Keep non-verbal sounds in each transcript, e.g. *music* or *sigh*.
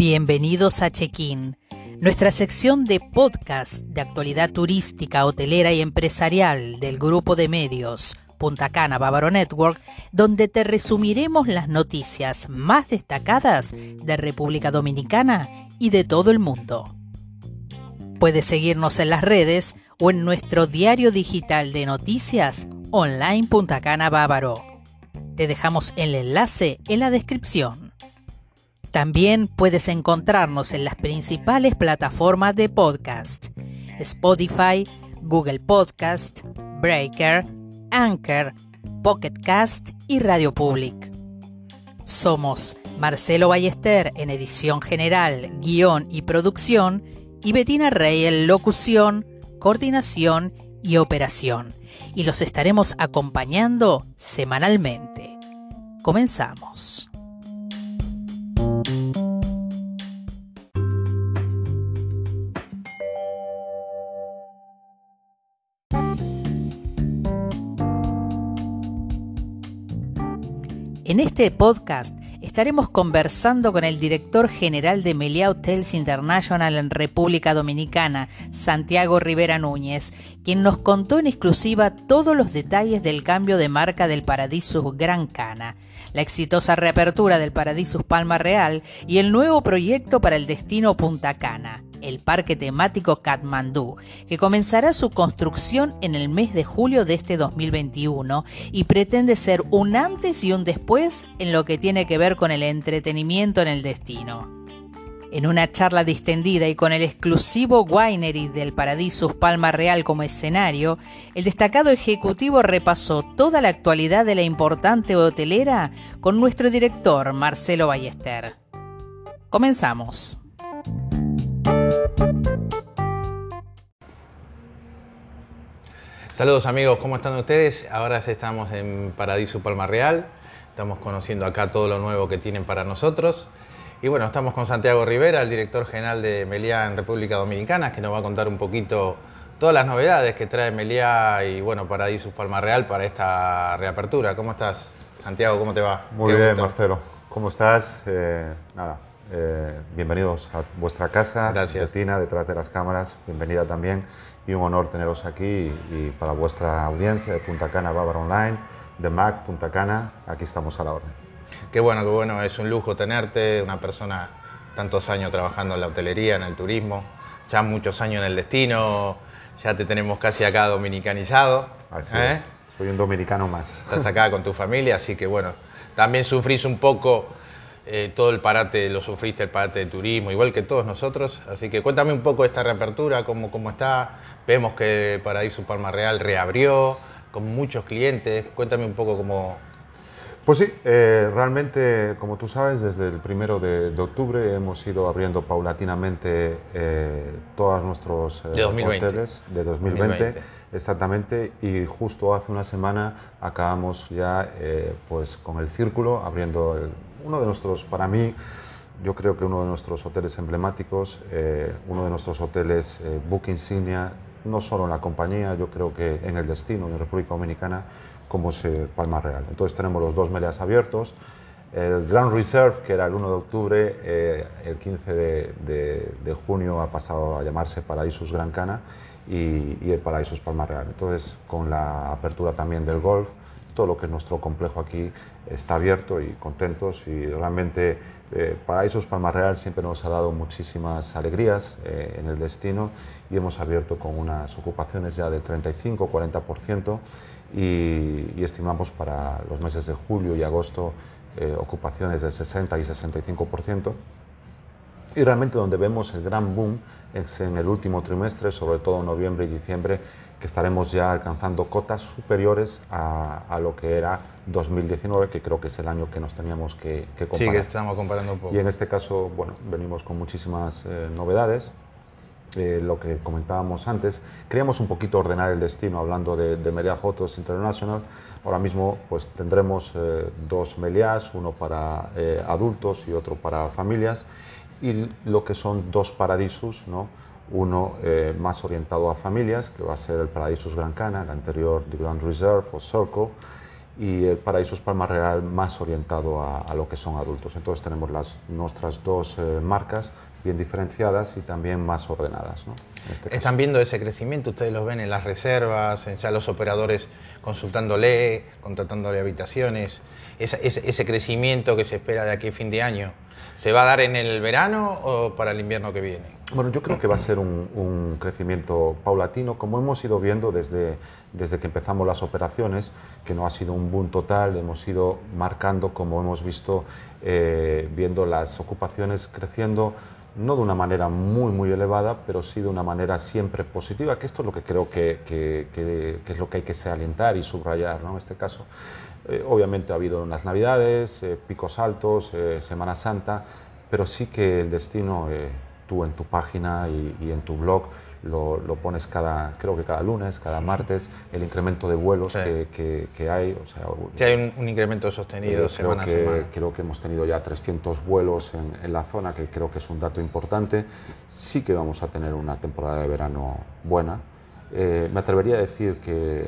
Bienvenidos a Check-in, nuestra sección de podcast de actualidad turística, hotelera y empresarial del grupo de medios Punta Cana Bávaro Network, donde te resumiremos las noticias más destacadas de República Dominicana y de todo el mundo. Puedes seguirnos en las redes o en nuestro diario digital de noticias online Punta Cana Bávaro. Te dejamos el enlace en la descripción. También puedes encontrarnos en las principales plataformas de podcast: Spotify, Google Podcast, Breaker, Anchor, Pocket Cast y Radio Public. Somos Marcelo Ballester en edición general, guion y producción y Betina Rey en locución, coordinación y operación. Y los estaremos acompañando semanalmente. Comenzamos. En este podcast estaremos conversando con el director general de Meliá Hotels International en República Dominicana, Santiago Rivera Núñez, quien nos contó en exclusiva todos los detalles del cambio de marca del Paradisus Gran Cana, la exitosa reapertura del Paradisus Palma Real y el nuevo proyecto para el destino Punta Cana el parque temático Katmandú, que comenzará su construcción en el mes de julio de este 2021 y pretende ser un antes y un después en lo que tiene que ver con el entretenimiento en el destino. En una charla distendida y con el exclusivo winery del Paradisus Palma Real como escenario, el destacado ejecutivo repasó toda la actualidad de la importante hotelera con nuestro director Marcelo Ballester. Comenzamos. Saludos amigos, ¿cómo están ustedes? Ahora estamos en Paradiso Palma Real, estamos conociendo acá todo lo nuevo que tienen para nosotros. Y bueno, estamos con Santiago Rivera, el director general de Meliá en República Dominicana, que nos va a contar un poquito todas las novedades que trae Meliá y bueno, Paradiso Palma Real para esta reapertura. ¿Cómo estás, Santiago? ¿Cómo te va? Muy bien, Marcelo. ¿Cómo estás? Eh, nada, eh, bienvenidos a vuestra casa, Gracias. Tina, detrás de las cámaras, bienvenida también y un honor teneros aquí y, para vuestra audiencia de Punta Cana Bávaro Online, de Mac Punta Cana, aquí estamos a la orden. Qué bueno, qué bueno, es un lujo tenerte, una persona tantos años trabajando en la hotelería, en el turismo, ya muchos años en el destino, ya te tenemos casi acá dominicanizado. Así ¿eh? soy un dominicano más. Estás acá con tu familia, así que bueno, también sufrís un poco eh, todo el parate lo sufriste, el parate de turismo, igual que todos nosotros. Así que cuéntame un poco de esta reapertura, cómo, cómo está. Vemos que Paraíso Palma Real reabrió con muchos clientes. Cuéntame un poco cómo... Pues sí, eh, realmente, como tú sabes, desde el primero de, octubre hemos ido abriendo paulatinamente eh, todos nuestros de 2020. hoteles de 2020, Exactamente, y justo hace una semana acabamos ya pues con el círculo, abriendo el, uno de nuestros, para mí, yo creo que uno de nuestros hoteles emblemáticos, eh, uno de nuestros hoteles eh, book insignia, no solo en la compañía, yo creo que en el destino, en República Dominicana, como es Palma Real. Entonces tenemos los dos meleas abiertos. El Grand Reserve, que era el 1 de octubre, eh, el 15 de, de, junio ha pasado a llamarse Paradisus Gran Cana y, el Paradisus Palma Real. Entonces, con la apertura también del golf, todo lo que es nuestro complejo aquí está abierto y contentos y realmente eh, Paraísos Palma Real siempre nos ha dado muchísimas alegrías eh, en el destino y hemos abierto con unas ocupaciones ya del 35-40% y, y, estimamos para los meses de julio y agosto eh, ocupaciones del 60 y 65%. Y realmente donde vemos el gran boom es en el último trimestre, sobre todo noviembre y diciembre, que estaremos ya alcanzando cotas superiores a, a, lo que era 2019, que creo que es el año que nos teníamos que, que comparar. Sí, que estamos comparando un poco. Y en este caso, bueno, venimos con muchísimas eh, novedades. Eh, lo que comentábamos antes, queríamos un poquito ordenar el destino hablando de, de Meliá Hotels International. Ahora mismo pues tendremos eh, dos Meliás, uno para eh, adultos y otro para familias, y lo que son dos paradisos, ¿no? Uno eh, más orientado a familias, que va a ser el Paradisus Gran Cana, el anterior The Grand Reserve o Circle, y el Paraísos Palma Real más orientado a, lo que son adultos. Entonces tenemos las, nuestras dos eh, marcas bien diferenciadas y también más ordenadas. ¿no? Este Están viendo ese crecimiento, ustedes los ven en las reservas, en ya los operadores consultándole, contratándole habitaciones, ese, ese, crecimiento que se espera de aquí a fin de año. ¿Se va a dar en el verano o para el invierno que viene? Bueno, yo creo que va a ser un, un, crecimiento paulatino, como hemos ido viendo desde, desde que empezamos las operaciones, que no ha sido un boom total, hemos ido marcando, como hemos visto, eh, viendo las ocupaciones creciendo no de una manera muy, muy elevada, pero sí de una manera siempre positiva, que esto es lo que creo que, que, es lo que hay que salientar y subrayar ¿no? en este caso. Eh, obviamente ha habido unas navidades, eh, picos altos, eh, Semana Santa, pero sí que el destino, tú en tu página y en tu blog, lo, pones cada, creo que cada lunes, cada martes, el incremento de vuelos que, que, hay. O sea, sí, hay un, incremento sostenido semana que, a semana. Creo que hemos tenido ya 300 vuelos en, en, la zona, que creo que es un dato importante. Sí que vamos a tener una temporada de verano buena. Eh, me atrevería a decir que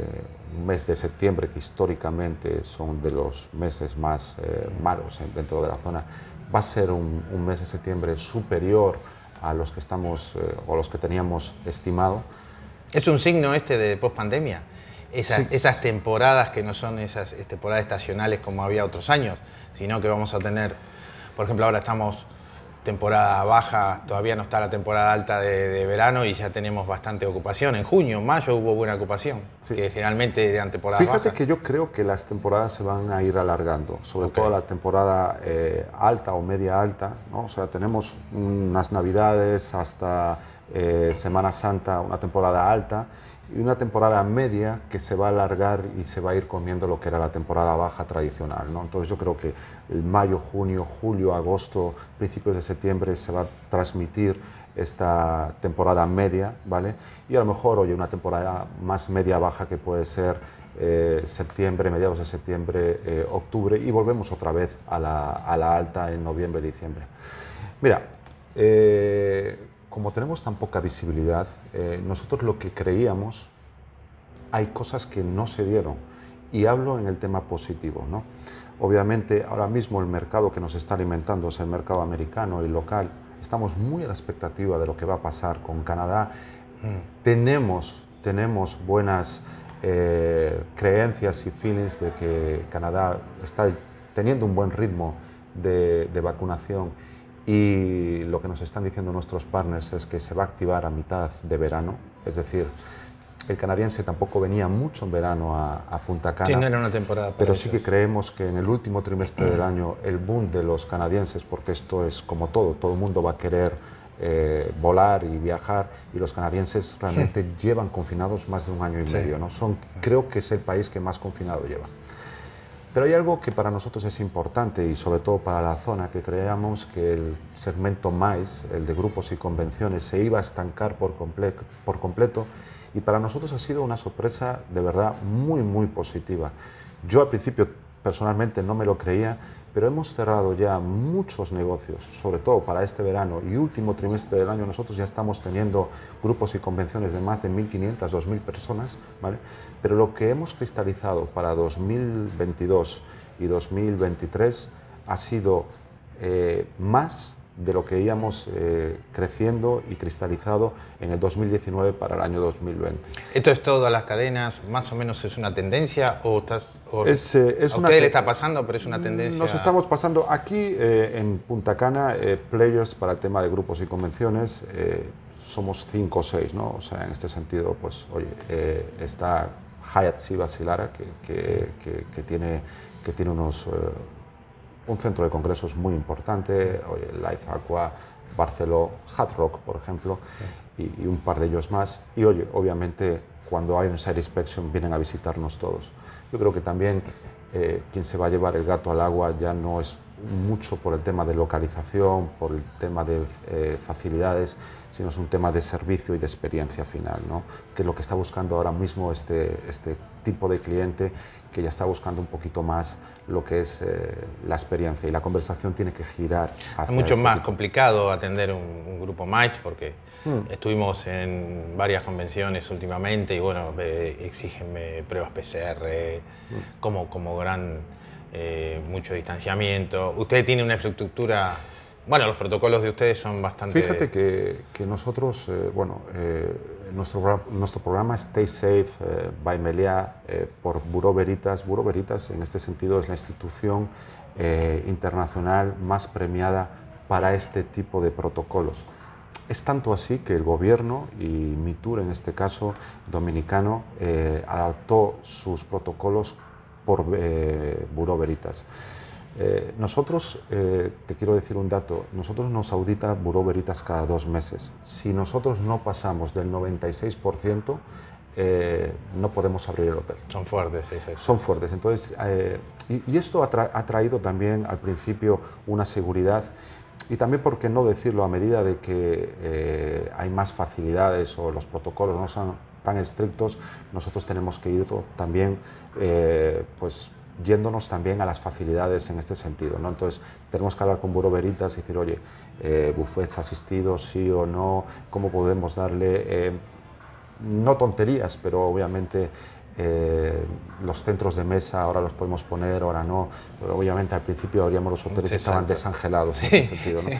un mes de septiembre, que históricamente son de los meses más eh, malos dentro de la zona, va a ser un, un mes de septiembre superior a los que estamos eh, o los que teníamos estimado. Es un signo este de pospandemia. Esas, esas temporadas que no son esas temporadas estacionales como había otros años, sino que vamos a tener, por ejemplo, ahora estamos temporada baja, todavía no está la temporada alta de, verano y ya tenemos bastante ocupación. En junio, mayo hubo buena ocupación, que generalmente eran temporadas Fíjate que yo creo que las temporadas se van a ir alargando, sobre todo la temporada eh, alta o media alta. ¿no? O sea, tenemos unas navidades hasta eh, Semana Santa, una temporada alta y una temporada media que se va a alargar y se va a ir comiendo lo que era la temporada baja tradicional. ¿no? Entonces yo creo que el mayo, junio, julio, agosto, principios de septiembre se va a transmitir esta temporada media, ¿vale? Y a lo mejor, oye, una temporada más media-baja que puede ser eh, septiembre, mediados de septiembre, eh, octubre, y volvemos otra vez a la, a la alta en noviembre, diciembre. Mira, eh, como tenemos tan poca visibilidad, eh, nosotros lo que creíamos, hay cosas que no se dieron. Y hablo en el tema positivo. ¿no? Obviamente, ahora mismo el mercado que nos está alimentando es el mercado americano y local. Estamos muy a la expectativa de lo que va a pasar con Canadá. Mm. Tenemos, tenemos buenas eh, creencias y feelings de que Canadá está teniendo un buen ritmo de, de vacunación y lo que nos están diciendo nuestros partners es que se va a activar a mitad de verano, es decir, el canadiense tampoco venía mucho en verano a, Punta Cana. Sí, no era una temporada. pero sí que creemos que en el último trimestre del año el boom de los canadienses, porque esto es como todo, todo el mundo va a querer eh, volar y viajar y los canadienses realmente llevan confinados más de un año y medio. ¿no? Son, creo que es el país que más confinado lleva. Pero hay algo que para nosotros es importante y sobre todo para la zona, que creíamos que el segmento MAIS, el de grupos y convenciones, se iba a estancar por, por completo y para nosotros ha sido una sorpresa de verdad muy, muy positiva. Yo al principio personalmente no me lo creía pero hemos cerrado ya muchos negocios, sobre todo para este verano y último trimestre del año. Nosotros ya estamos teniendo grupos y convenciones de más de 1.500, 2.000 personas, ¿vale? Pero lo que hemos cristalizado para 2022 y 2023 ha sido eh, más de lo que íbamos eh, creciendo y cristalizado en el 2019 para el año 2020. ¿Esto es todo a las cadenas? ¿Más o menos es una tendencia? ¿O, estás, es, eh, es a usted le está pasando, pero es una tendencia? Nos estamos pasando aquí eh, en Punta Cana, players para el tema de grupos y convenciones, somos cinco o seis, ¿no? O sea, en este sentido, pues, oye, está Hyatt Siva Silara, que, que, que, que, tiene, que tiene unos un centro de congresos muy importante, Life Aqua, Barceló, Hard Rock, por ejemplo, y, un par de ellos más. Y oye, obviamente cuando hay un Site Inspection vienen a visitarnos todos. Yo creo que también eh, quien se va a llevar el gato al agua ya no es mucho por el tema de localización, por el tema de eh, facilidades, sino es un tema de servicio y de experiencia final, ¿no? que es lo que está buscando ahora mismo este, este tipo de cliente que ya está buscando un poquito más lo que es eh, la experiencia y la conversación tiene que girar hacia Es mucho más complicado atender un, grupo más porque hmm. estuvimos en varias convenciones últimamente y bueno, exigen pruebas PCR hmm. como, como gran eh, mucho distanciamiento. Usted tiene una infraestructura, bueno, los protocolos de ustedes son bastante... Fíjate que, que nosotros, eh, bueno, eh, nuestro, nuestro programa Stay Safe by Melia por Buró Veritas, Buró Veritas en este sentido es la institución internacional más premiada para este tipo de protocolos. Es tanto así que el gobierno y MITUR, en este caso dominicano, adaptó sus protocolos por eh, Buró Veritas. Eh, nosotros, eh, te quiero decir un dato, nosotros nos audita Buró Veritas cada dos meses. Si nosotros no pasamos del 96%, no podemos abrir el hotel. Son fuertes, sí, sí. Son fuertes. Entonces, y, esto ha, traído también al principio una seguridad y también, ¿por qué no decirlo? A medida de que hay más facilidades o los protocolos no son tan estrictos, nosotros tenemos que ir también, eh, pues, yéndonos también a las facilidades en este sentido. ¿no? Entonces, tenemos que hablar con Buro Veritas y decir, oye, eh, buffets asistidos, sí o no, cómo podemos darle, eh, no tonterías, pero obviamente eh, los centros de mesa ahora los podemos poner, ahora no. Pero obviamente al principio abríamos los hoteles estaban desangelados en *laughs* ese sentido. ¿no?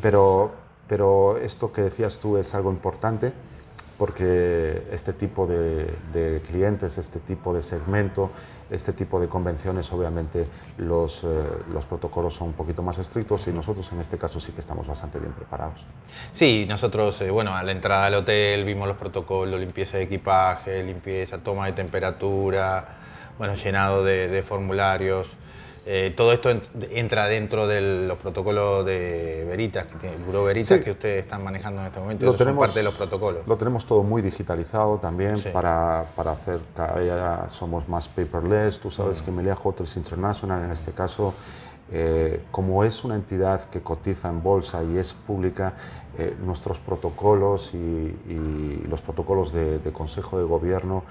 Pero, pero esto que decías tú es algo importante porque este tipo de, clientes, este tipo de segmento, este tipo de convenciones, obviamente los, eh, los, protocolos son un poquito más estrictos y nosotros en este caso sí que estamos bastante bien preparados. Sí, nosotros, eh, bueno, a la entrada al hotel vimos los protocolos, limpieza de equipaje, limpieza, toma de temperatura, bueno, llenado de, de formularios. Eh, todo esto entra dentro de los protocolos de Veritas, que tiene el Buró Veritas que ustedes están manejando en este momento. Lo tenemos, parte de los protocolos. Lo tenemos todo muy digitalizado también para, para, hacer, cada día somos más paperless. Tú sabes mm. que Melia Hotels International, en este caso, eh, como es una entidad que cotiza en bolsa y es pública, eh, nuestros protocolos y, los protocolos de, Consejo de Gobierno,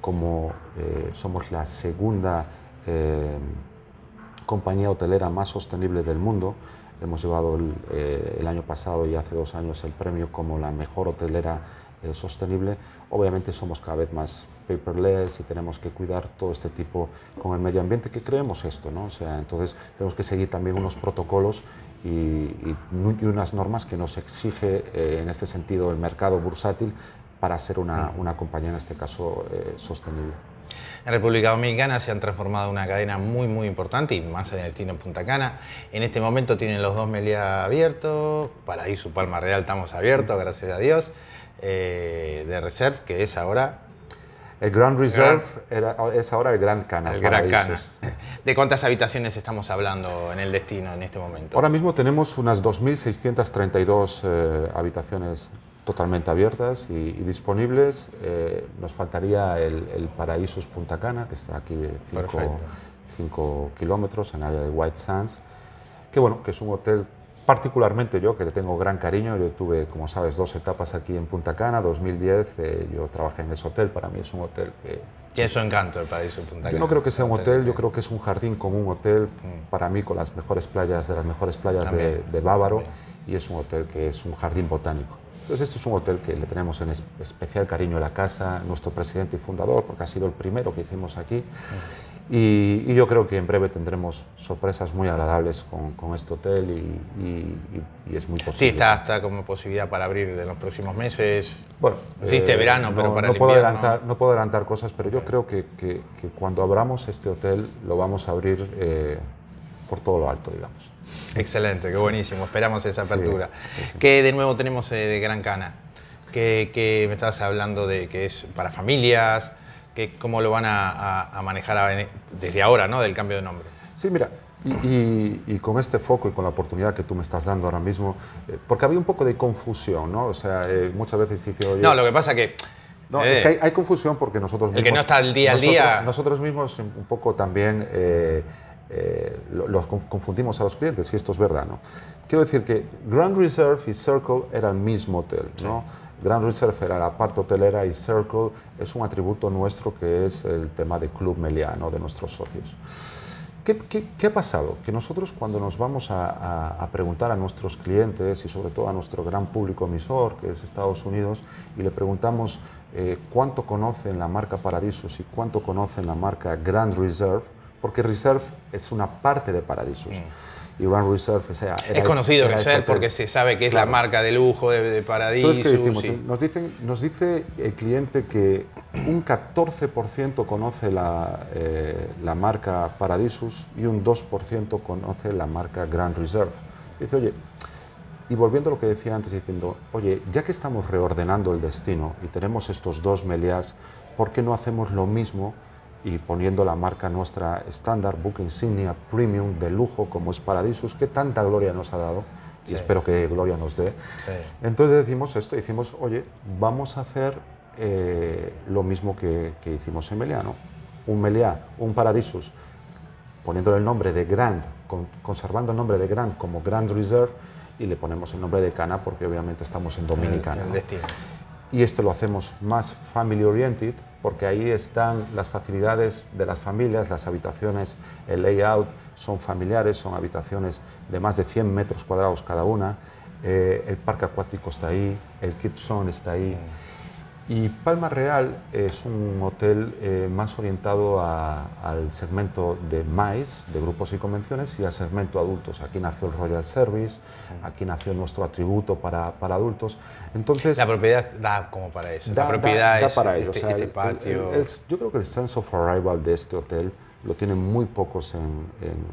como somos la segunda compañía hotelera más sostenible del mundo. Hemos llevado eh, el, año pasado y hace dos años el premio como la mejor hotelera eh, sostenible. Obviamente somos cada vez más paperless y tenemos que cuidar todo este tipo con el medio ambiente que creemos esto, ¿no? O sea, entonces tenemos que seguir también unos protocolos y, unas normas que nos exige eh, en este sentido el mercado bursátil para ser una, una compañía en este caso sostenible. En República Dominicana se han transformado en una cadena muy, muy importante y más en el destino Punta Cana. En este momento tienen los dos Meliá abiertos, Paraíso Palma Real estamos abiertos, gracias a Dios, eh, de Reserve, que es ahora... El Grand Reserve es ahora el Grand Cana. El Grand Cana. ¿De cuántas habitaciones estamos hablando en el destino en este momento? Ahora mismo tenemos unas 2.632 eh, habitaciones totalmente abiertas y, disponibles. Eh, nos faltaría el, el, Paraísos Punta Cana, que está aquí 5 kilómetros en área de White Sands, que bueno, que es un hotel particularmente yo, que le tengo gran cariño. Yo tuve, como sabes, dos etapas aquí en Punta Cana, 2010, eh, yo trabajé en ese hotel, para mí es un hotel que... Tiene su encanto el Paraíso Punta Cana. Yo no creo que sea un hotel, yo creo que es un jardín como un hotel, mm. para mí con las mejores playas, de las mejores playas de, de, Bávaro, y es un hotel que es un jardín botánico. Entonces, este es un hotel que le tenemos en especial cariño a la casa, nuestro presidente y fundador, porque ha sido el primero que hicimos aquí. Y, yo creo que en breve tendremos sorpresas muy agradables con, este hotel y, es muy posible. Sí, está, está como posibilidad para abrir en los próximos meses. Bueno, existe eh, verano, pero para no el puedo Adelantar, no puedo adelantar cosas, pero yo creo que, que, cuando abramos este hotel lo vamos a abrir eh, por todo lo alto, digamos. Excelente, qué buenísimo. Esperamos esa apertura. Que de nuevo tenemos eh, de Gran Cana? Que, me estabas hablando de que es para familias, que cómo lo van a, manejar desde ahora, ¿no? Del cambio de nombre. Sí, mira, y, con este foco y con la oportunidad que tú me estás dando ahora mismo, eh, porque había un poco de confusión, ¿no? O sea, eh, muchas veces dice, No, lo que pasa que No, es que hay, confusión porque nosotros mismos... El que no está al día al día... Nosotros mismos un poco también los confundimos a los clientes y esto es verdad, ¿no? Quiero decir que Grand Reserve y Circle eran el mismo hotel, ¿no? Grand Reserve era la parte hotelera y Circle es un atributo nuestro que es el tema de Club Meliano, de nuestros socios. ¿Qué, qué, ha pasado? Que nosotros cuando nos vamos a, a, preguntar a nuestros clientes y sobre todo a nuestro gran público emisor, que es Estados Unidos, y le preguntamos eh, cuánto conocen la marca Paradisus y cuánto conocen la marca Grand Reserve, porque Reserve es una parte de Paradisus. Mm y Grand Reserve. O sea, es conocido Reserve porque se sabe que es la marca de lujo de, de Paradisus. Entonces, nos, dicen, nos dice el cliente que un 14% conoce la, eh, la marca Paradisus y un 2% conoce la marca Grand Reserve. Dice, oye, y volviendo a lo que decía antes, diciendo, oye, ya que estamos reordenando el destino y tenemos estos dos melias, ¿por qué no hacemos lo mismo y poniendo la marca nuestra estándar, Book Insignia Premium de lujo como es Paradisus, que tanta gloria nos ha dado y espero que gloria nos dé. Entonces decimos esto, decimos, oye, vamos a hacer eh, lo mismo que, hicimos en Meliano, un Meliá, un Paradisus, poniéndole el nombre de Grand, conservando el nombre de Grand como Grand Reserve y le ponemos el nombre de Cana porque obviamente estamos en Dominicana. Y esto lo hacemos más family oriented, porque ahí están las facilidades de las familias, las habitaciones, el layout son familiares, son habitaciones de más de 100 metros cuadrados cada una, eh, el parque acuático está ahí, el Kids Zone está ahí. Y Palma Real es un hotel eh, más orientado al segmento de MICE, de grupos y convenciones, y al segmento adultos. Aquí nació el Royal Service, aquí nació nuestro atributo para, para adultos. Entonces, la propiedad da como para eso. la propiedad es para este, este patio. yo creo que el sense of arrival de este hotel lo tienen muy pocos en,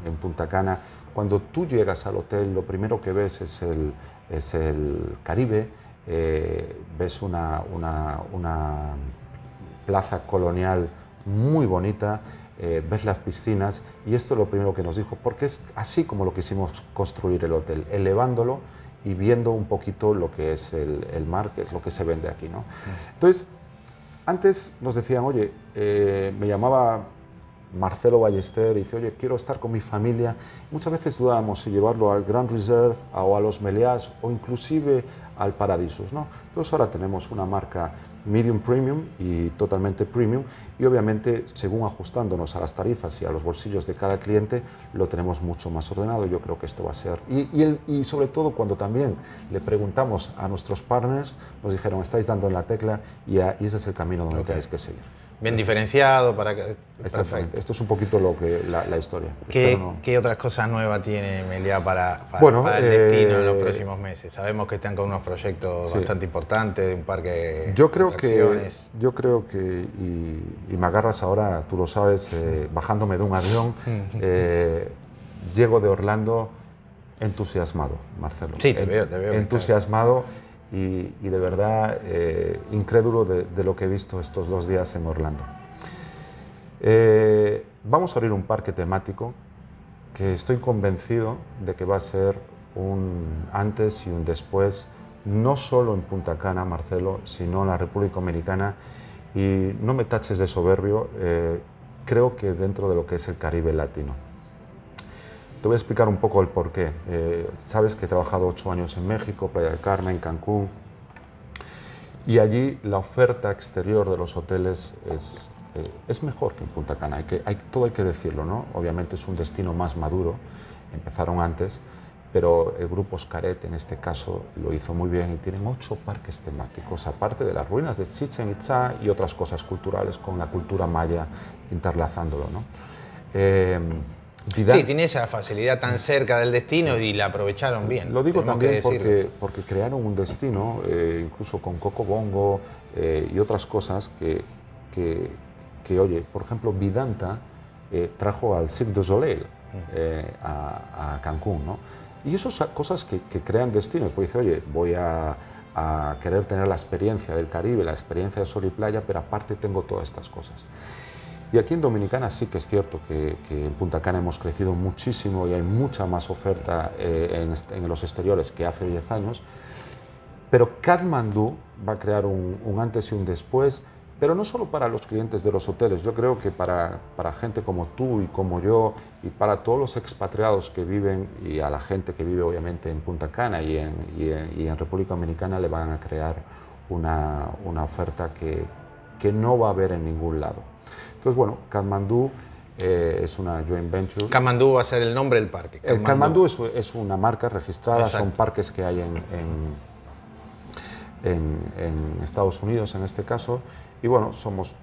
en, Punta Cana. Cuando tú llegas al hotel, lo primero que ves es el, es el Caribe eh, ves una, una, plaza colonial muy bonita, eh, ves las piscinas y esto es lo primero que nos dijo, porque es así como lo quisimos construir el hotel, elevándolo y viendo un poquito lo que es el, mar, que es lo que se vende aquí. ¿no? Entonces, antes nos decían, oye, eh, me llamaba Marcelo Ballester y dice, oye, quiero estar con mi familia. Muchas veces dudábamos si llevarlo al Grand Reserve o a los Meliás o inclusive al Paradisus. ¿no? Entonces ahora tenemos una marca medium premium y totalmente premium y obviamente según ajustándonos a las tarifas y a los bolsillos de cada cliente lo tenemos mucho más ordenado yo creo que esto va a ser y, y, y sobre todo cuando también le preguntamos a nuestros partners nos dijeron estáis dando en la tecla y, ese es el camino donde tenéis que seguir Bien diferenciado para que... Exactamente. Esto es un poquito lo que la, historia. ¿Qué, ¿Qué, otras cosas nuevas tiene Melia para, para, el destino en los eh, próximos meses? Sabemos que están con unos proyectos bastante importantes de un parque yo creo que Yo creo que, y, me agarras ahora, tú lo sabes, eh, bajándome de un avión, *laughs* eh, llego de Orlando entusiasmado, Marcelo. Sí, te veo, te veo. Entusiasmado y, de verdad eh, incrédulo de, lo que he visto estos dos días en Orlando. Eh, vamos a abrir un parque temático que estoy convencido de que va a ser un antes y un después, no solo en Punta Cana, Marcelo, sino en la República Dominicana. Y no me taches de soberbio, eh, creo que dentro de lo que es el Caribe latino. Te voy a explicar un poco el porqué. Eh, sabes que he trabajado ocho años en México, Playa del Carmen, Cancún, y allí la oferta exterior de los hoteles es, eh, es mejor que en Punta Cana. Hay que, hay, todo hay que decirlo, ¿no? Obviamente es un destino más maduro, empezaron antes, pero el grupo Oscaret en este caso lo hizo muy bien y tienen ocho parques temáticos, aparte de las ruinas de Chichen Itza y otras cosas culturales con la cultura maya interlazándolo, ¿no? Eh, Sí, tiene esa facilidad tan cerca del destino y la aprovecharon bien. Lo digo también porque, porque, crearon un destino, eh, incluso con Coco Bongo eh, y otras cosas que, que, oye, por ejemplo, Vidanta eh, trajo al Cirque du Soleil a, Cancún, ¿no? Y esas son cosas que, crean destinos, porque dice, oye, voy a, a querer tener la experiencia del Caribe, la experiencia de sol y playa, pero aparte tengo todas estas cosas. Y aquí en Dominicana sí que es cierto que, en Punta Cana hemos crecido muchísimo y hay mucha más oferta eh, en, los exteriores que hace 10 años. Pero Kathmandu va a crear un, antes y un después pero no solo para los clientes de los hoteles, yo creo que para, para, gente como tú y como yo y para todos los expatriados que viven y a la gente que vive obviamente en Punta Cana y en, y en, República Dominicana le van a crear una, una, oferta que, que no va a haber en ningún lado. Entonces, bueno, Kathmandu eh, es una joint venture. Kathmandu va a ser el nombre del parque. Kathmandu, es, es, una marca registrada, son parques que hay en, en, en Estados Unidos en este caso y bueno, somos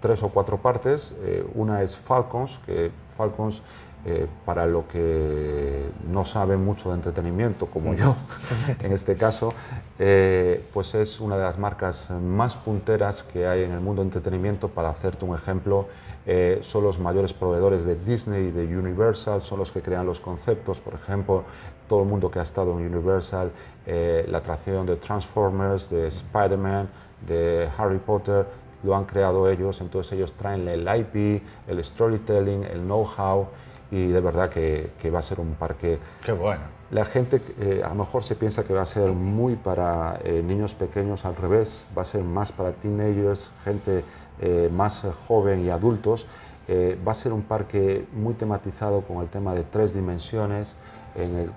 tres o cuatro partes. Eh, una es Falcons, que Falcons, eh, para lo que no sabe mucho de entretenimiento, como yo *laughs* en este caso, eh, pues es una de las marcas más punteras que hay en el mundo de entretenimiento. Para hacerte un ejemplo, son los mayores proveedores de Disney y de Universal, son los que crean los conceptos. Por ejemplo, todo el mundo que ha estado en Universal, la atracción de Transformers, de Spider-Man, de Harry Potter, lo han creado ellos, entonces ellos traen el IP, el storytelling, el know-how y de verdad que, que, va a ser un parque... Qué bueno. La gente eh, a lo mejor se piensa que va a ser muy para eh, niños pequeños, al revés, va a ser más para teenagers, gente eh, más joven y adultos. va a ser un parque muy tematizado con el tema de tres dimensiones,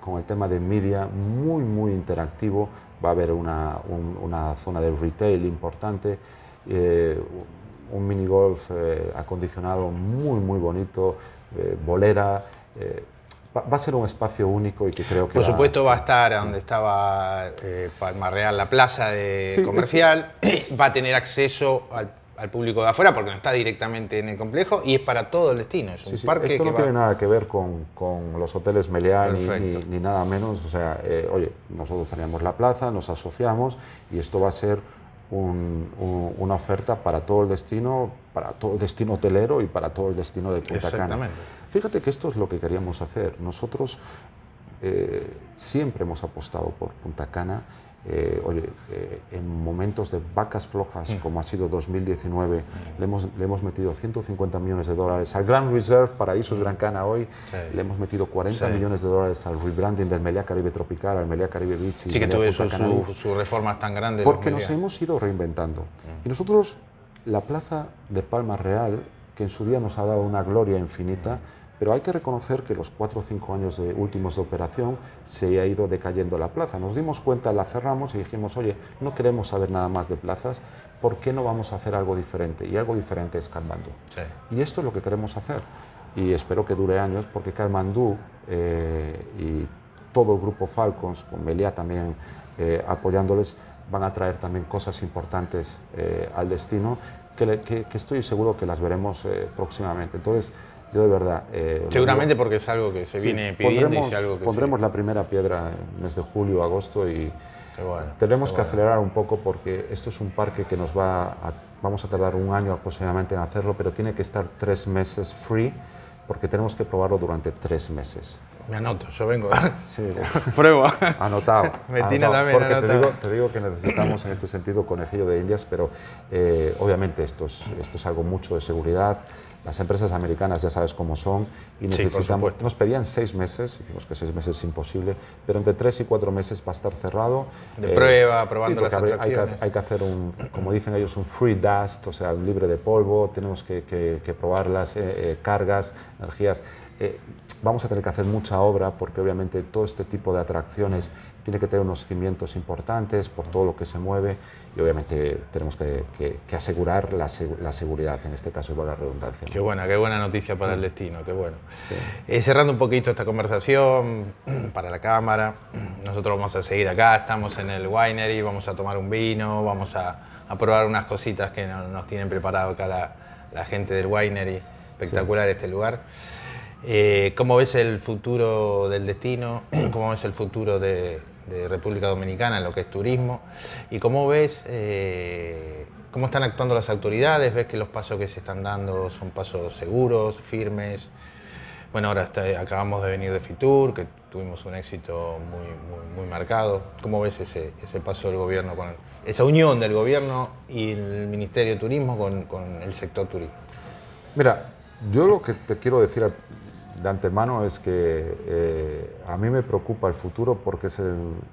con el tema de media, muy, muy interactivo. Va a haber una, una zona de retail importante. Un mini golf acondicionado muy, muy bonito, eh, bolera. Va, a ser un espacio único y que creo que... Por supuesto va a estar donde estaba Palma Real, la plaza de comercial, va a tener acceso al, público de afuera porque no está directamente en el complejo y es para todo el destino. Es un parque Esto no tiene nada que ver con, con los hoteles Meliá ni, ni, nada menos. O sea, oye, nosotros teníamos la plaza, nos asociamos y esto va a ser una oferta para todo el destino, para todo el destino hotelero y para todo el destino de Punta Cana. Fíjate que esto es lo que queríamos hacer. Nosotros eh, siempre hemos apostado por Punta Cana eh, oye, eh, en momentos de vacas flojas, como ha sido 2019, le, hemos, le hemos metido 150 millones de dólares al Grand Reserve Paraísos Gran Cana hoy, le hemos metido 40 millones de dólares al rebranding del Meliá Caribe Tropical, al Meliá Caribe Beach. sí, que tuve sus su, reformas tan grandes. Porque nos hemos ido reinventando. Y nosotros, la plaza de Palma Real, que en su día nos ha dado una gloria infinita, pero hay que reconocer que los cuatro o cinco años de últimos de operación se ha ido decayendo la plaza. Nos dimos cuenta, la cerramos y dijimos, oye, no queremos saber nada más de plazas, ¿por qué no vamos a hacer algo diferente? Y algo diferente es Kathmandu. Y esto es lo que queremos hacer. Y espero que dure años, porque Kathmandu eh, y todo el grupo Falcons, con Melia también eh, apoyándoles, van a traer también cosas importantes eh, al destino que, estoy seguro que las veremos próximamente. Entonces, yo de verdad. Eh, Seguramente porque es algo que se viene pidiendo pondremos, y algo que Pondremos la primera piedra en el mes de julio, agosto y tenemos que acelerar un poco porque esto es un parque que nos va a, vamos a tardar un año aproximadamente en hacerlo, pero tiene que estar tres meses free porque tenemos que probarlo durante tres meses. Me anoto, yo vengo. Sí. *laughs* Prueba. Anotado. *laughs* Metina también porque Te, digo, te digo, que necesitamos en este sentido conejillo de indias, pero eh, obviamente esto es, esto es algo mucho de seguridad. Las empresas americanas ya sabes cómo son y necesitamos. nos pedían seis meses, decimos que seis meses es imposible, pero entre tres y cuatro meses va a estar cerrado. De prueba, probando las atracciones. Hay que, hay que, hacer un, como dicen ellos, un free dust, o sea, libre de polvo. Tenemos que, que, probar las eh, eh, cargas, energías. Eh, vamos a tener que hacer mucha obra porque obviamente todo este tipo de atracciones tiene que tener unos cimientos importantes por todo lo que se mueve y obviamente tenemos que, asegurar la, seguridad, en este caso, por la redundancia. Qué buena, qué buena noticia para el destino, qué bueno. Eh, cerrando un poquito esta conversación *clears throat* para la cámara, *clears throat* nosotros vamos a seguir acá, estamos en el winery, vamos a tomar un vino, vamos a, probar unas cositas que nos, tienen preparado acá la, gente del winery, espectacular este lugar. Eh, ¿Cómo ves el futuro del destino? *clears throat* ¿Cómo ves el futuro de, República Dominicana en lo que es turismo? ¿Y cómo ves eh, cómo están actuando las autoridades? ¿Ves que los pasos que se están dando son pasos seguros, firmes? Bueno, ahora acabamos de venir de Fitur, que tuvimos un éxito muy, muy, marcado. ¿Cómo ves ese, ese, paso del gobierno, con esa unión del gobierno y el Ministerio de Turismo con, con el sector turismo? Mira, yo lo que te quiero decir de antemano es que eh, a mí me preocupa el futuro porque es,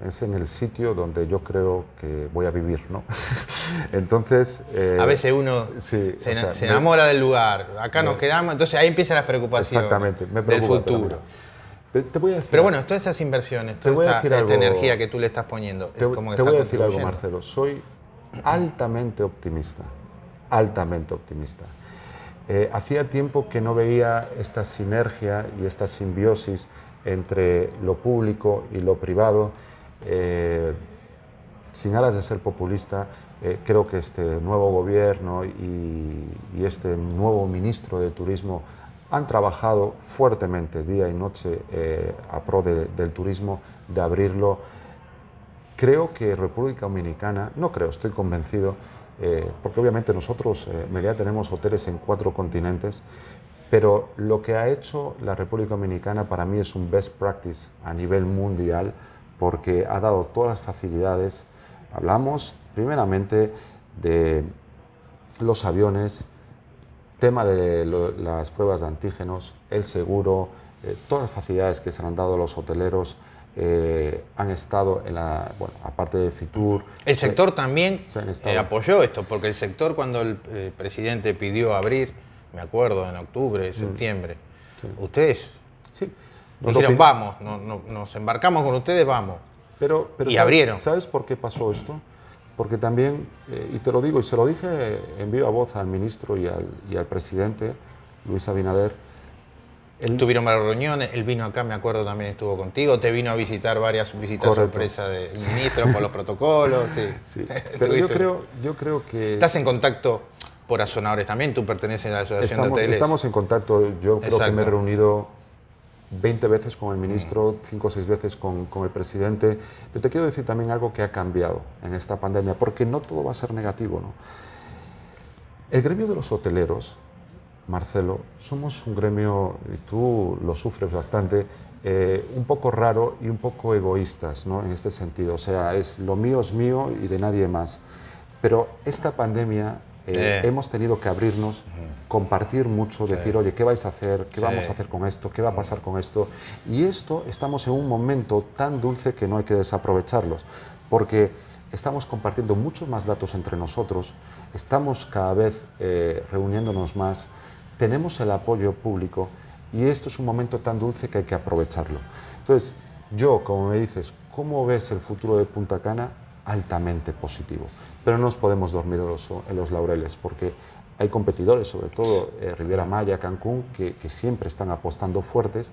es, en el sitio donde yo creo que voy a vivir, ¿no? *laughs* entonces... Eh, a veces uno se, enamora del lugar, acá nos quedamos, entonces ahí empiezan las preocupaciones exactamente, me preocupa, del futuro. Pero, bueno, todas esas inversiones, toda esta, energía que tú le estás poniendo, te, voy a decir algo, Marcelo. Soy altamente optimista, altamente optimista. Eh, hacía tiempo que no veía esta sinergia y esta simbiosis entre lo público y lo privado. Eh, sin aras de ser populista, eh, creo que este nuevo gobierno y, este nuevo ministro de Turismo han trabajado fuertemente día y noche a pro del turismo, de abrirlo. Creo que República Dominicana, no creo, estoy convencido, eh, porque obviamente nosotros, eh, tenemos hoteles en cuatro continentes, pero lo que ha hecho la República Dominicana para mí es un best practice a nivel mundial, porque ha dado todas las facilidades. Hablamos primeramente de los aviones, tema de las pruebas de antígenos, el seguro, eh, todas las facilidades que se han dado a los hoteleros eh, han estado en la, bueno, aparte de FITUR. El sector también eh, apoyó esto, porque el sector cuando el eh, presidente pidió abrir, me acuerdo, en octubre, mm. septiembre, ustedes sí. dijeron, vamos, nos embarcamos con ustedes, vamos. Pero, pero y abrieron. ¿Sabes por qué pasó esto? Porque también, y te lo digo, y se lo dije en viva voz al ministro y al, y al presidente, Luis Abinader, Tuvieron varias reuniones, él vino acá, me acuerdo también estuvo contigo, te vino a visitar varias visitas sorpresa de ministros con los *laughs* protocolos. Sí. *laughs* Pero yo creo, yo creo que... Estás en contacto por azonadores también, tú perteneces a la Asociación estamos, de Hoteles. Estamos en contacto, yo creo que me he reunido 20 veces con el ministro, 5 o 6 veces con, con, el presidente. Pero te quiero decir también algo que ha cambiado en esta pandemia, porque no todo va a ser negativo. ¿no? El gremio de los hoteleros Marcelo, somos un gremio, y tú lo sufres bastante, eh, un poco raro y un poco egoístas ¿no? en este sentido. O sea, es lo mío es mío y de nadie más. Pero esta pandemia eh, hemos tenido que abrirnos, compartir mucho, decir, oye, ¿qué vais a hacer? ¿Qué vamos a hacer con esto? ¿Qué va a pasar con esto? Y esto, estamos en un momento tan dulce que no hay que desaprovecharlos, porque estamos compartiendo muchos más datos entre nosotros, estamos cada vez eh, reuniéndonos más, tenemos el apoyo público y esto es un momento tan dulce que hay que aprovecharlo. Entonces, yo, como me dices, ¿cómo ves el futuro de Punta Cana? Altamente positivo. Pero no nos podemos dormir en los, laureles porque hay competidores, sobre todo eh, Riviera Maya, Cancún, que, siempre están apostando fuertes.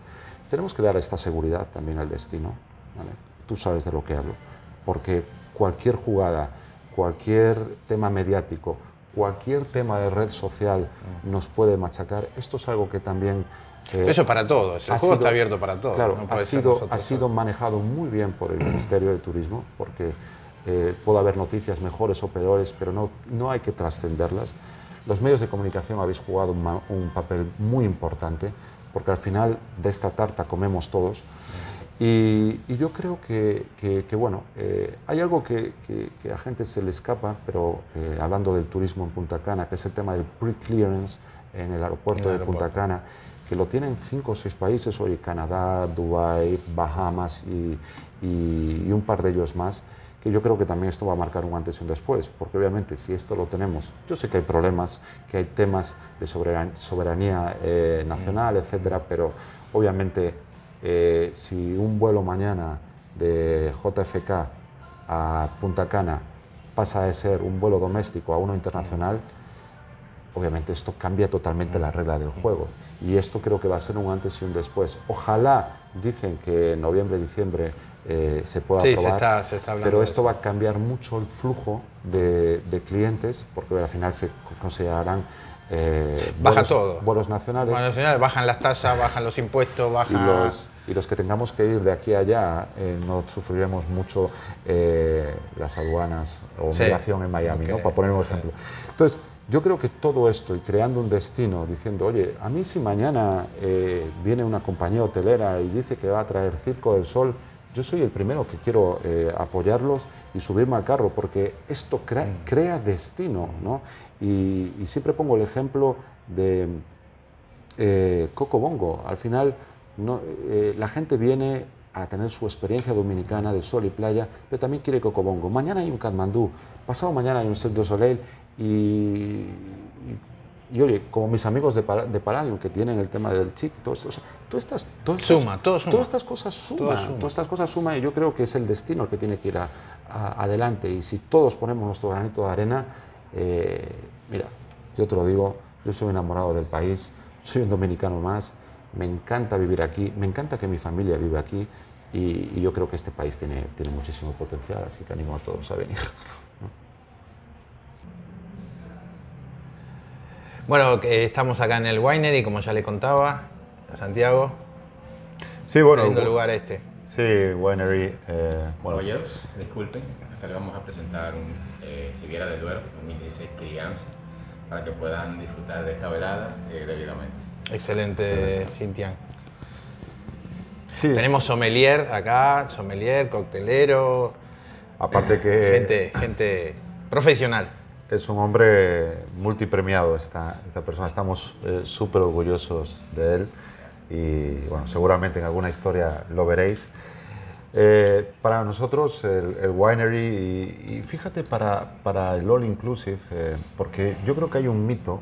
Tenemos que dar esta seguridad también al destino. Tú sabes de lo que hablo. Porque cualquier jugada, cualquier tema mediático, cualquier tema de red social nos puede machacar. Esto es algo que también... Eh, Eso para todos, el juego está abierto para todos. Claro, ha, sido, ha sido manejado muy bien por el Ministerio de Turismo, porque eh, puede haber noticias mejores o peores, pero no, no hay que trascenderlas. Los medios de comunicación habéis jugado un, papel muy importante, porque al final de esta tarta comemos todos. Y, yo creo que, bueno, eh, hay algo que, a la gente se le escapa, pero eh, hablando del turismo en Punta Cana, que es el tema del pre-clearance en el aeropuerto de Punta Cana, que lo tienen cinco o seis países, hoy Canadá, Dubái, Bahamas y, un par de ellos más, que yo creo que también esto va a marcar un antes y un después, porque obviamente si esto lo tenemos, yo sé que hay problemas, que hay temas de soberanía, eh, nacional, etcétera, pero obviamente eh, si un vuelo mañana de JFK a Punta Cana pasa de ser un vuelo doméstico a uno internacional, obviamente esto cambia totalmente la regla del juego. Y esto creo que va a ser un antes y un después. Ojalá, dicen que en noviembre, diciembre eh, se pueda aprobar, pero esto va a cambiar mucho el flujo de, de clientes, porque al final se considerarán eh, Baja todo. Vuelos nacionales. nacionales. Bajan las tasas, bajan los impuestos, bajan... Y los, y los que tengamos que ir de aquí a allá eh, no sufriremos mucho eh, las aduanas o migración en Miami, ¿no? para poner un ejemplo. Entonces, yo creo que todo esto y creando un destino, diciendo, oye, a mí si mañana viene una compañía hotelera y dice que va a traer Circo del Sol, yo soy el primero que quiero eh, apoyarlos y subirme al carro, porque esto crea, mm. crea destino, ¿no? Y, siempre pongo el ejemplo de, eh, Coco Bongo. Al final, no, eh, la gente viene a tener su experiencia dominicana de sol y playa, pero también quiere Coco Bongo. Mañana hay un Katmandú, pasado mañana hay un Cirque du Soleil y, y, oye, como mis amigos de, de Palladium que tienen el tema del chic, todo esto, o sea, estas, suma, todo suma. todas estas cosas suman, todas estas cosas suman y yo creo que es el destino el que tiene que ir adelante y si todos ponemos nuestro granito de arena, eh, mira, yo te lo digo, yo soy enamorado del país, soy un dominicano más, me encanta vivir aquí, me encanta que mi familia viva aquí y, yo creo que este país tiene, tiene muchísimo potencial, así que animo a todos a venir. *laughs* Bueno, estamos acá en el Winery, como ya le contaba, Santiago. Sí, bueno. lindo lugar este. Sí, Winery. Eh, bueno. disculpen, acá le vamos a presentar un eh, Riviera del Duero 2016 Crianza para que puedan disfrutar de esta velada eh, debidamente. Excelente, Cintian. Sí. Tenemos sommelier acá, sommelier, coctelero. Aparte que... Gente, gente profesional. Es un hombre multipremiado esta, esta persona, estamos eh, súper orgullosos de él y bueno, seguramente en alguna historia lo veréis. Eh, para nosotros el, winery y, fíjate para, para, el all inclusive, eh, porque yo creo que hay un mito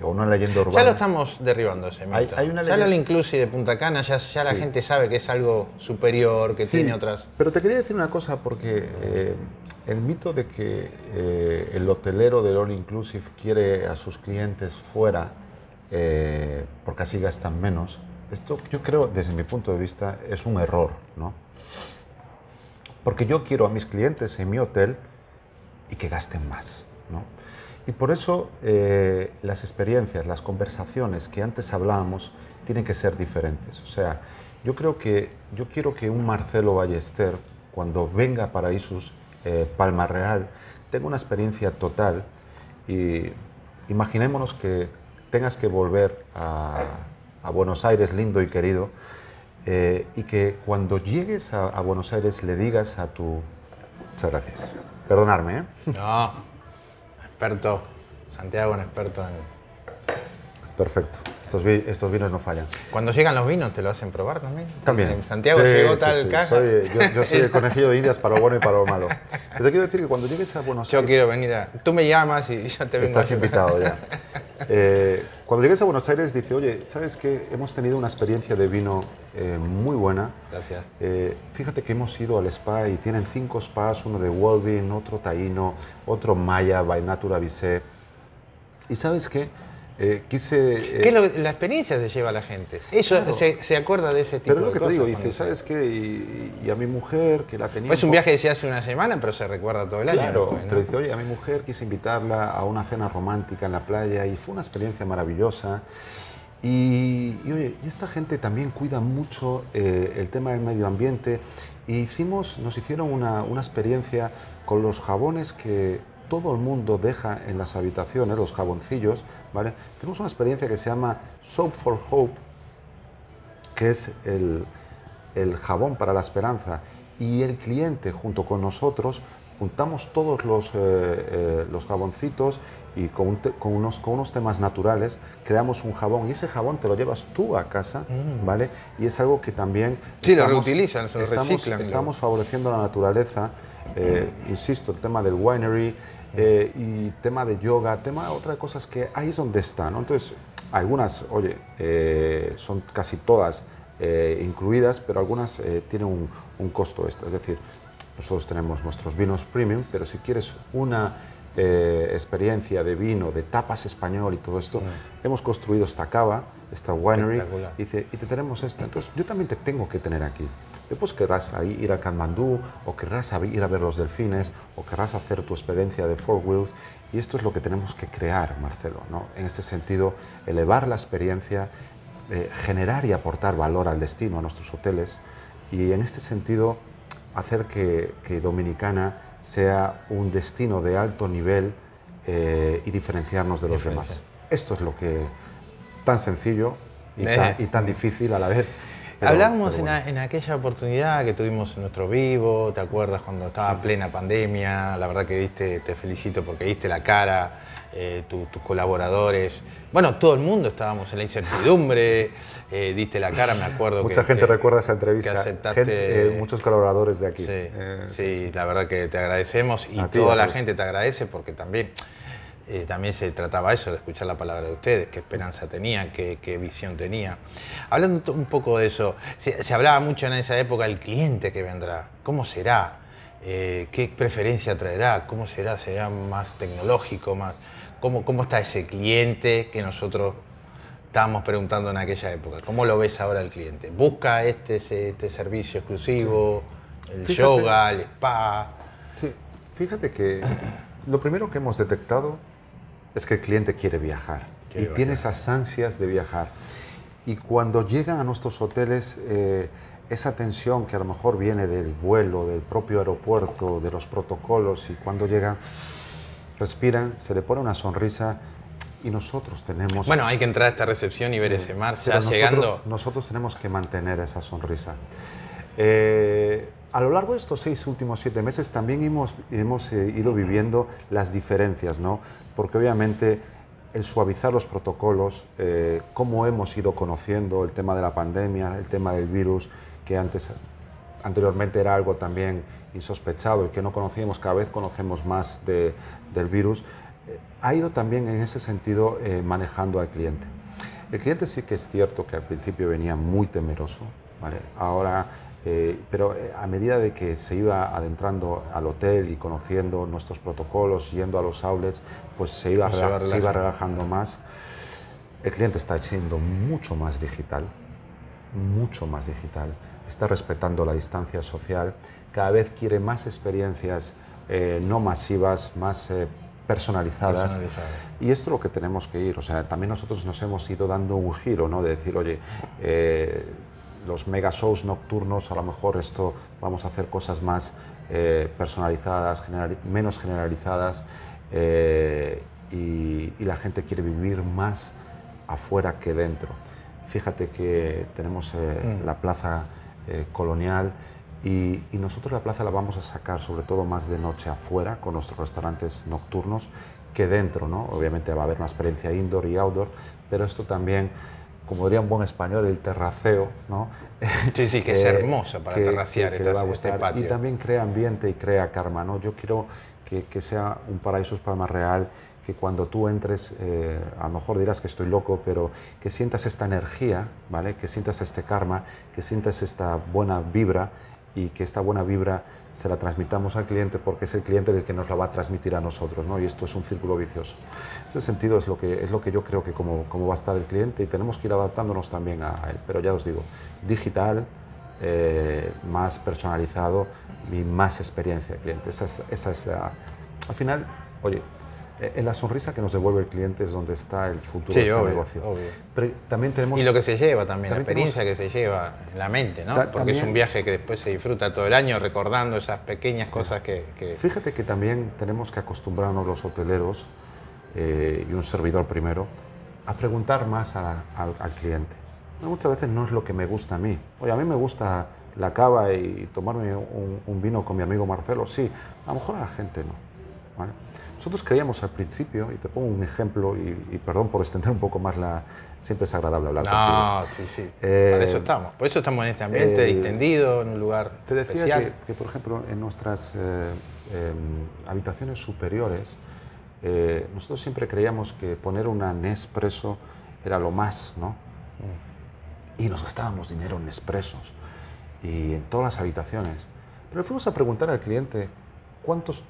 o una leyenda urbana. Ya lo estamos derribando ese mito. Hay, una ya el all inclusive de Punta Cana ya, ya la gente sabe que es algo superior, que tiene otras. Pero te quería decir una cosa porque el mito de que eh, el hotelero del All Inclusive quiere a sus clientes fuera eh, porque así gastan menos, esto yo creo, desde mi punto de vista, es un error, ¿no? Porque yo quiero a mis clientes en mi hotel y que gasten más, ¿no? Y por eso eh, las experiencias, las conversaciones que antes hablábamos tienen que ser diferentes. O sea, yo creo que yo quiero que un Marcelo Ballester, cuando venga a Paraísos, eh, Palma Real, tengo una experiencia total y imaginémonos que tengas que volver a, Buenos Aires, lindo y querido, eh, y que cuando llegues a, a, Buenos Aires le digas a tu... Muchas gracias. Perdonarme, ¿eh? No, experto. Santiago, un experto en... Perfecto. Estos, vinos no fallan. Cuando llegan los vinos, ¿te lo hacen probar también? También. Santiago llegó tal caja. yo, soy el *laughs* conejillo de indias para lo bueno y para lo malo. *laughs* Pero te quiero decir que cuando llegues a Buenos Aires. Yo quiero venir a. Tú me llamas y ya te vengo Estás invitado ya. *laughs* Eh, cuando llegues a Buenos Aires, dice, oye, ¿sabes qué? Hemos tenido una experiencia de vino eh, muy buena. Gracias. Eh, fíjate que hemos ido al spa y tienen cinco spas: uno de Wolvin, otro Taíno, otro Maya, by Natura. ¿Y sabes qué? Eh, quise... ¿Qué la experiencia se lleva a la gente? Eso se, acuerda de ese tipo de cosas. Pero lo que te digo, dice, ¿sabes qué? Y, a mi mujer, que la tenía... Es un viaje que se hace una semana, pero se recuerda todo el año. Claro, pero dice, oye, a mi mujer quise invitarla a una cena romántica en la playa y fue una experiencia maravillosa. Y, oye, y esta gente también cuida mucho eh, el tema del medio ambiente. Y hicimos, nos hicieron una, una experiencia con los jabones que todo el mundo deja en las habitaciones, los jaboncillos, ¿vale? Tenemos una experiencia que se llama Soap for Hope, que es el, jabón para la esperanza, y el cliente junto con nosotros juntamos todos los, eh, eh, los jaboncitos y con, unos, con unos temas naturales creamos un jabón y ese jabón te lo llevas tú a casa, mm. ¿vale? Y es algo que también... Sí, lo reutilizan, se lo estamos, reciclan. Estamos favoreciendo la naturaleza, eh, insisto, el tema del winery, y tema de yoga, tema de otras cosas que ahí es donde está, ¿no? Entonces, algunas, oye, son casi todas incluidas, pero algunas tienen un, un, costo extra. Es decir, nosotros tenemos nuestros vinos premium, pero si quieres una experiencia de vino, de tapas español y todo esto, mm. hemos construido esta cava esta winery, y, dice, y te tenemos esta. Entonces, yo también te tengo que tener aquí. Después querrás ir a Kathmandú, o querrás ir a ver los delfines, o querrás hacer tu experiencia de Four Wheels. Y esto es lo que tenemos que crear, Marcelo, ¿no? En este sentido, elevar la experiencia, eh, generar y aportar valor al destino, a nuestros hoteles. Y en este sentido, hacer que, que Dominicana sea un destino de alto nivel eh, y diferenciarnos de los demás. Esto es lo que tan sencillo y, tan, difícil a la vez. Hablábamos en, aquella oportunidad que tuvimos en nuestro vivo, ¿te acuerdas cuando estaba plena pandemia? La verdad que diste, te felicito porque diste la cara eh, tus colaboradores. Bueno, todo el mundo estábamos en la incertidumbre, eh, diste la cara, me acuerdo. Mucha gente recuerda esa entrevista. Aceptaste, muchos colaboradores de aquí. Sí, sí, la verdad que te agradecemos y toda la gente te agradece porque también eh, también se trataba eso, de escuchar la palabra de ustedes, qué esperanza tenían, qué, visión tenía. Hablando un poco de eso, se, hablaba mucho en esa época del cliente que vendrá, ¿cómo será? Eh, ¿Qué preferencia traerá? ¿Cómo será? ¿Será más tecnológico? Más, ¿cómo, ¿Cómo está ese cliente que nosotros estábamos preguntando en aquella época? ¿Cómo lo ves ahora el cliente? ¿Busca este, este servicio exclusivo, el yoga, el spa? Sí, fíjate que *clears throat* lo primero que hemos detectado es que el cliente quiere viajar y tiene esas ansias de viajar. Y cuando llegan a nuestros hoteles, eh, esa tensión que a lo mejor viene del vuelo, del propio aeropuerto, de los protocolos, y cuando llegan, respiran, se le pone una sonrisa y nosotros tenemos... Bueno, hay que entrar a esta recepción y ver ese mar ya llegando. Nosotros tenemos que mantener esa sonrisa. Eh, a lo largo de estos seis últimos siete meses también hemos, hemos eh, ido viviendo las diferencias, ¿no? Porque obviamente el suavizar los protocolos, eh, cómo hemos ido conociendo el tema de la pandemia, el tema del virus, que antes, anteriormente era algo también insospechado y que no conocíamos, cada vez conocemos más de, del virus, eh, ha ido también en ese sentido manejando al cliente. El cliente sí que es cierto que al principio venía muy temeroso, ¿vale? ahora eh, pero eh, a medida de que se iba adentrando al hotel y conociendo nuestros protocolos, yendo a los outlets, pues se iba, se iba relajando más. El cliente está siendo mucho más digital, mucho más digital. Está respetando la distancia social, cada vez quiere más experiencias eh, no masivas, más personalizadas. Y esto es lo que tenemos que ir. O sea, también nosotros nos hemos ido dando un giro, ¿no? De decir, oye, los mega shows nocturnos, a lo mejor esto vamos a hacer cosas más eh, personalizadas, menos generalizadas eh, y, la gente quiere vivir más afuera que dentro. Fíjate que tenemos eh, la plaza colonial y, y, nosotros la plaza la vamos a sacar sobre todo más de noche afuera con nuestros restaurantes nocturnos que dentro, ¿no? Obviamente va a haber una experiencia indoor y outdoor, pero esto también como diría un buen español, el terraceo, ¿no? *laughs* Sí, sí, que es hermoso para que, este patio. Y también crea ambiente y crea karma, ¿no? Yo quiero que, que sea un paraíso Palma Real, que cuando tú entres, eh, a lo mejor dirás que estoy loco, pero que sientas esta energía, ¿vale? Que sientas este karma, que sientas esta buena vibra y que esta buena vibra se la transmitamos al cliente porque es el cliente el que nos la va a transmitir a nosotros, ¿no? Y esto es un círculo vicioso. En ese sentido es lo que, es lo que yo creo que como, como va a estar el cliente y tenemos que ir adaptándonos también a, él. Pero ya os digo, digital, eh, más personalizado y más experiencia de cliente. Esa es, esa es al final, oye, en la sonrisa que nos devuelve el cliente es donde está el futuro de este negocio. Pero también tenemos, y lo que se lleva también, la experiencia que se lleva en la mente, ¿no? Porque es un viaje que después se disfruta todo el año recordando esas pequeñas cosas que, Fíjate que también tenemos que acostumbrarnos los hoteleros, eh, y un servidor primero, a preguntar más al, cliente. Muchas veces no es lo que me gusta a mí. Oye, a mí me gusta la cava y tomarme un, un vino con mi amigo Marcelo, sí. A lo mejor a la gente no. ¿vale? Nosotros creíamos al principio, y te pongo un ejemplo, y, perdón por extender un poco más la... Siempre es agradable hablar no, sí, sí. Eh, Para eso estamos. Por eso estamos en este ambiente eh, distendido, en un lugar Te decía especial. Que, por ejemplo, en nuestras eh, em, habitaciones superiores, nosotros siempre creíamos que poner una Nespresso era lo más, ¿no? Mm. Y nos gastábamos dinero en Nespressos y en todas las habitaciones. Pero fuimos a preguntar al cliente cuántos,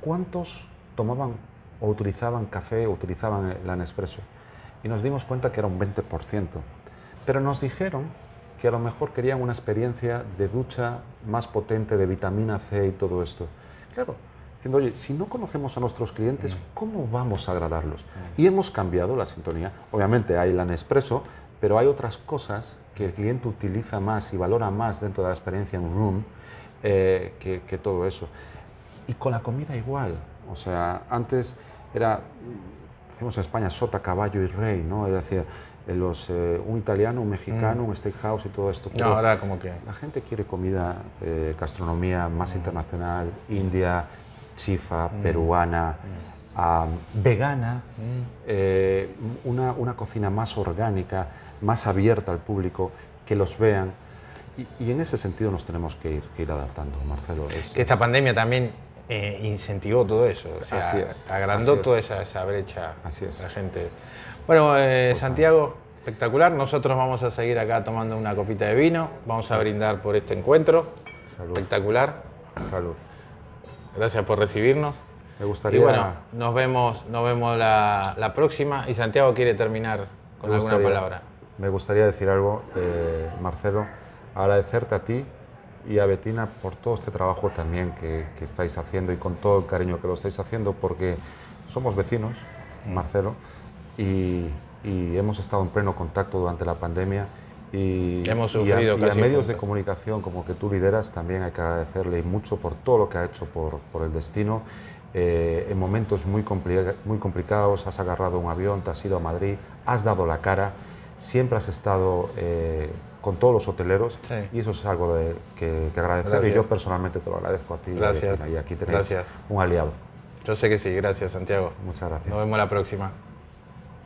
cuántos tomaban o utilizaban café o utilizaban la Nespresso. Y nos dimos cuenta que era un 20%. Pero nos dijeron que a lo mejor querían una experiencia de ducha más potente, de vitamina C y todo esto. Claro, diciendo, oye, si no conocemos a nuestros clientes, mm. ¿cómo vamos a agradarlos? Mm. Y hemos cambiado la sintonía. Obviamente hay la Nespresso, pero hay otras cosas que el cliente utiliza más y valora más dentro de la experiencia en room eh, que, que todo eso. Y con la comida igual. O sea, antes era, decimos en España, sota, caballo y rey, ¿no? Es decir, los, eh, un italiano, un mexicano, mm. un steakhouse y todo esto. no, ahora como que... La gente quiere comida, eh, gastronomía más mm. internacional, india, chifa, mm. peruana. vegana, eh, una, una, cocina más orgánica, más abierta al público, que los vean. Y, en ese sentido nos tenemos que ir, que ir adaptando, Marcelo. que esta pandemia también eh, incentivó todo eso, o sea, Así es. agrandó toda esa, esa, brecha. Así es. La gente. Bueno, eh, Santiago, espectacular. Nosotros vamos a seguir acá tomando una copita de vino. Vamos a brindar por este encuentro. Salud. Espectacular. Salud. Gracias por recibirnos. Me gustaría. Y bueno, nos vemos, nos vemos la, próxima. Y Santiago quiere terminar con alguna palabra. Me gustaría decir algo, eh, Marcelo. Agradecerte a ti y a Betina por todo este trabajo también que, estáis haciendo y con todo el cariño que lo estáis haciendo, porque somos vecinos, mm. Marcelo, y, hemos estado en pleno contacto durante la pandemia. Y, hemos sufrido y a, medios de comunicación como que tú lideras también hay que agradecerle mucho por todo lo que ha hecho por, por el destino eh, en momentos muy, muy complicados, has agarrado un avión, te has ido a Madrid, has dado la cara, siempre has estado eh, con todos los hoteleros y eso es algo de, que, agradecer y yo personalmente te lo agradezco a ti gracias. y aquí tenéis un aliado. Yo sé que sí, gracias Santiago. Muchas gracias. Nos vemos la próxima.